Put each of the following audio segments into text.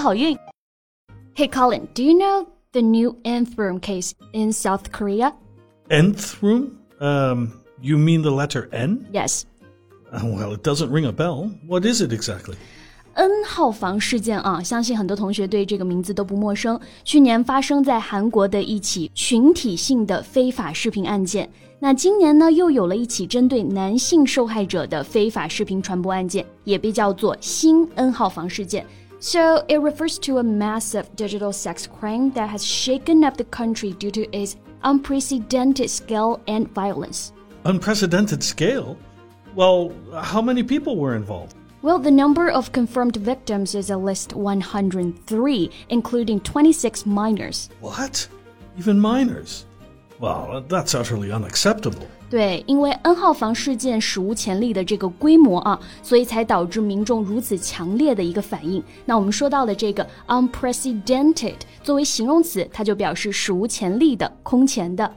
好运！Hey Colin, do you know the new nth room case in South Korea? Nth room? Um. You mean the letter N? Yes. Uh, well, it doesn't ring a bell. What is it exactly? N 号房事件啊，相信很多同学对这个名字都不陌生。去年发生在韩国的一起群体性的非法视频案件，那今年呢又有了一起针对男性受害者的非法视频传播案件，也被叫做新 N 号房事件。 So it refers to a massive digital sex crime that has shaken up the country due to its unprecedented scale and violence unprecedented scale. Well, how many people were involved? Well, the number of confirmed victims is at least 103, including 26 minors. What? Even minors? Well, that's utterly unacceptable. 对，因为 N 号房事件史无前例的这个规模啊，所以才导致民众如此强烈的一个反应。那我们说到的这个 unprecedented 作为形容词，它就表示史无前例的、空前的。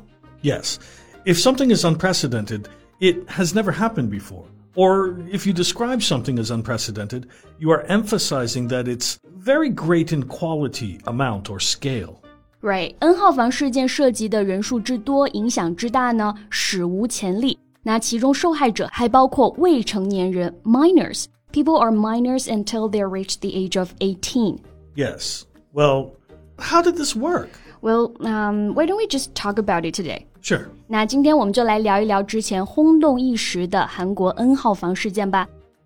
Yes. If something is unprecedented, it has never happened before. Or if you describe something as unprecedented, you are emphasizing that it's very great in quality, amount, or scale. Right. N 号房事件涉及的人数之多、影响之大呢，史无前例。那其中受害者还包括未成年人 （minors）。People are minors until they reach the age of 18. Yes. Well, how did this work? Well, um, why don't we just talk about it today? Sure. 那今天我们就来聊一聊之前轰动一时的韩国 N 号房事件吧。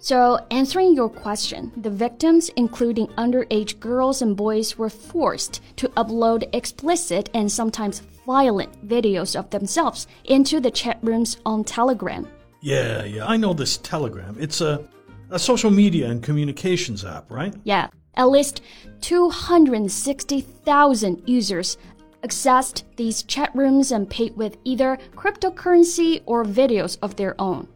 So, answering your question, the victims, including underage girls and boys, were forced to upload explicit and sometimes violent videos of themselves into the chat rooms on Telegram. Yeah, yeah, I know this Telegram. It's a, a social media and communications app, right? Yeah. At least 260,000 users accessed these chat rooms and paid with either cryptocurrency or videos of their own.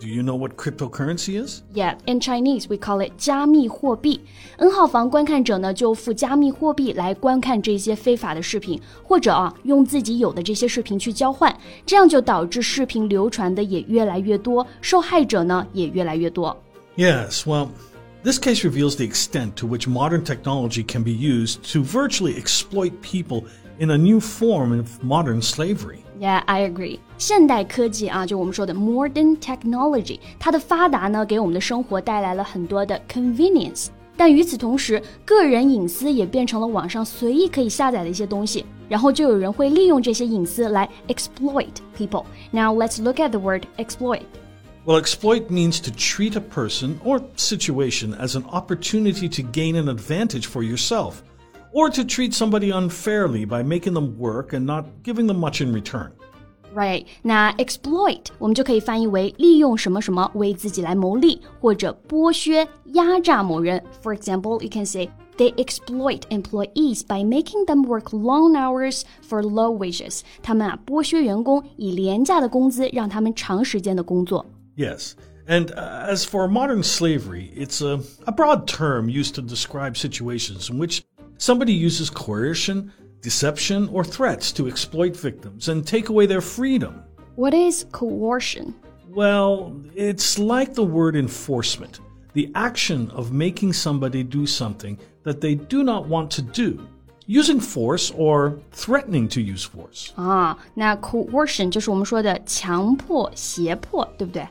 Do you know what cryptocurrency is? Yeah, in Chinese we call it 加密货币。N 号房观看者呢就付加密货币来观看这些非法的视频，或者啊用自己有的这些视频去交换，这样就导致视频流传的也越来越多，受害者呢也越来越多。Yes, well. This case reveals the extent to which modern technology can be used to virtually exploit people in a new form of modern slavery. Yeah, I agree. 现代科技啊，就我们说的 modern technology，它的发达呢，给我们的生活带来了很多的 convenience。但与此同时，个人隐私也变成了网上随意可以下载的一些东西，然后就有人会利用这些隐私来 exploit people. Now let's look at the word exploit. Well, exploit means to treat a person or situation as an opportunity to gain an advantage for yourself or to treat somebody unfairly by making them work and not giving them much in return. Right，那 exploit 我们就可以翻译为利用什么什么为自己来谋利，或者剥削、压榨某人。For example, you can say they exploit employees by making them work long hours for low wages. 他们啊剥削员工，以廉价的工资让他们长时间的工作。Yes. And uh, as for modern slavery, it's a, a broad term used to describe situations in which Somebody uses coercion, deception, or threats to exploit victims and take away their freedom. What is coercion? Well, it's like the word enforcement the action of making somebody do something that they do not want to do. Using force or threatening to use force. Ah, now coercion 就是我们说的强迫、胁迫，对不对？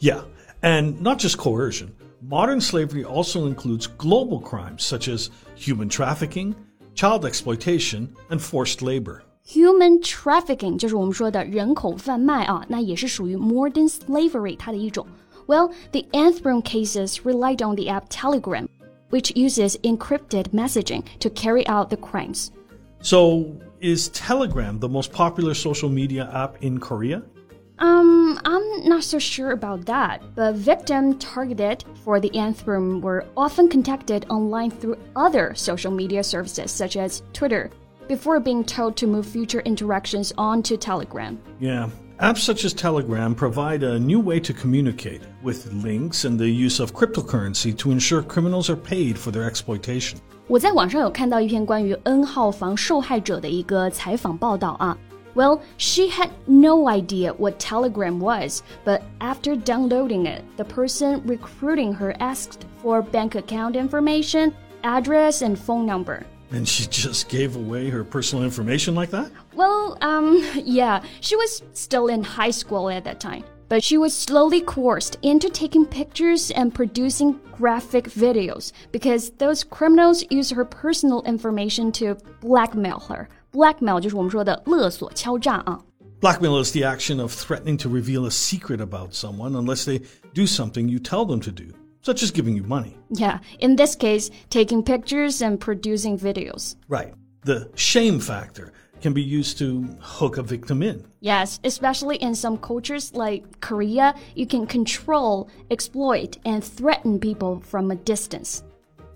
Yeah, and not just coercion. modern slavery also includes global crimes such as human trafficking, child exploitation, and forced labor. Human trafficking 就是我们说的人口贩卖啊，那也是属于 modern slavery 它的一种。Well, the Nth room cases relied on the app Telegram, which uses encrypted messaging to carry out the crimes. So, is Telegram the most popular social media app in Korea? Um, I'm not so sure about that, but victims targeted for the Nth room were often contacted online through other social media services such as Twitter before being told to move future interactions onto Telegram. Yeah. Apps such as Telegram provide a new way to communicate, with links and the use of cryptocurrency to ensure criminals are paid for their exploitation. 我在网上有看到一篇关于 N 号房受害者的一个采访报道啊，well, she had no idea what Telegram was, but after downloading it, the person recruiting her asked for bank account information, address, and phone number. And she just gave away her personal information like that? Well, um, yeah, she was still in high school at that time. But she was slowly coerced into taking pictures and producing graphic videos because those criminals used her personal information to blackmail her. Blackmail 就是我们说的勒索、敲诈啊。Blackmail is the action of threatening to reveal a secret about someone unless they do something you tell them to do, such as giving you money. Yeah, in this case, taking pictures and producing videos. Right. The shame factor can be used to hook a victim in. Yes, especially in some cultures like Korea, you can control, exploit, and threaten people from a distance.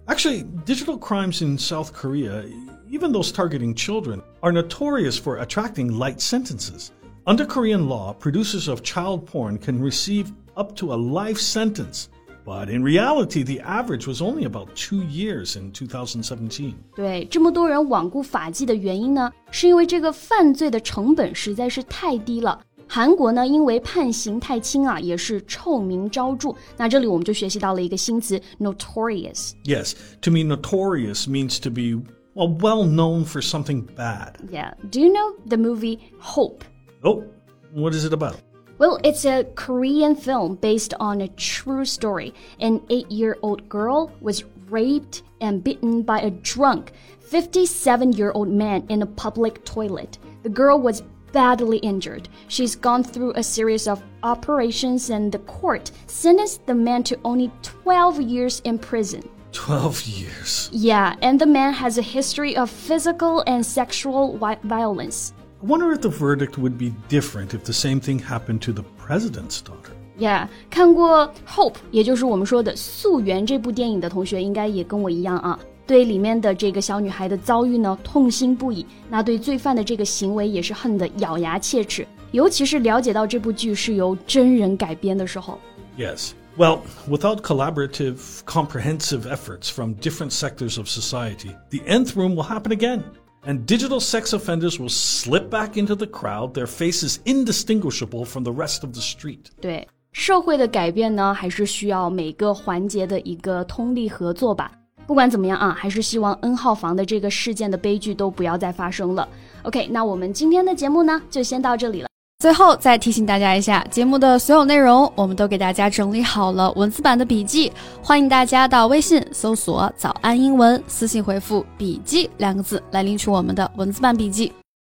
Actually, digital crimes in South Korea even those targeting children, are notorious for attracting light sentences. Under Korean law, producers of child porn can receive up to a life sentence. But in reality, the average was only about two years in 2017. 对，这么多人罔顾法纪的原因呢，是因为这个犯罪的成本实在是太低了。 韩国呢，因为判刑太轻啊，也是臭名昭着。那这里我们就学习到了一个新词，notorious。Yes, to me, notorious means to be well, well known for something bad. Yeah. Do you know the movie Hope? Oh, what is it about? Well, it's a Korean film based on a true story. An eight year old girl was raped and bitten by a drunk 57 year old man in a public toilet. The girl was badly injured. She's gone through a series of operations, and the court sentenced the man to only 12 years in prison. 12 years. Yeah, and the man has a history of physical and sexual violence. I wonder if the verdict would be different if the same thing happened to the president's daughter. Yeah，看过《Hope》，也就是我们说的《素媛》这部电影的同学，应该也跟我一样啊，对里面的这个小女孩的遭遇呢痛心不已。那对罪犯的这个行为也是恨得咬牙切齿。尤其是了解到这部剧是由真人改编的时候。Yes. Well, without collaborative, comprehensive efforts from different sectors of society, the nth room will happen again. And digital sex offenders will slip back into the crowd, their faces indistinguishable from the rest of the street. 对社会的改变呢，还是需要每个环节的一个通力合作吧。不管怎么样啊，还是希望 N 号房的这个事件的悲剧都不要再发生了。OK，那我们今天的节目呢，就先到这里了。最后再提醒大家一下，节目的所有内容我们都给大家整理好了文字版的笔记，欢迎大家到微信搜索“早安英文”，私信回复“笔记”两个字来领取我们的文字版笔记。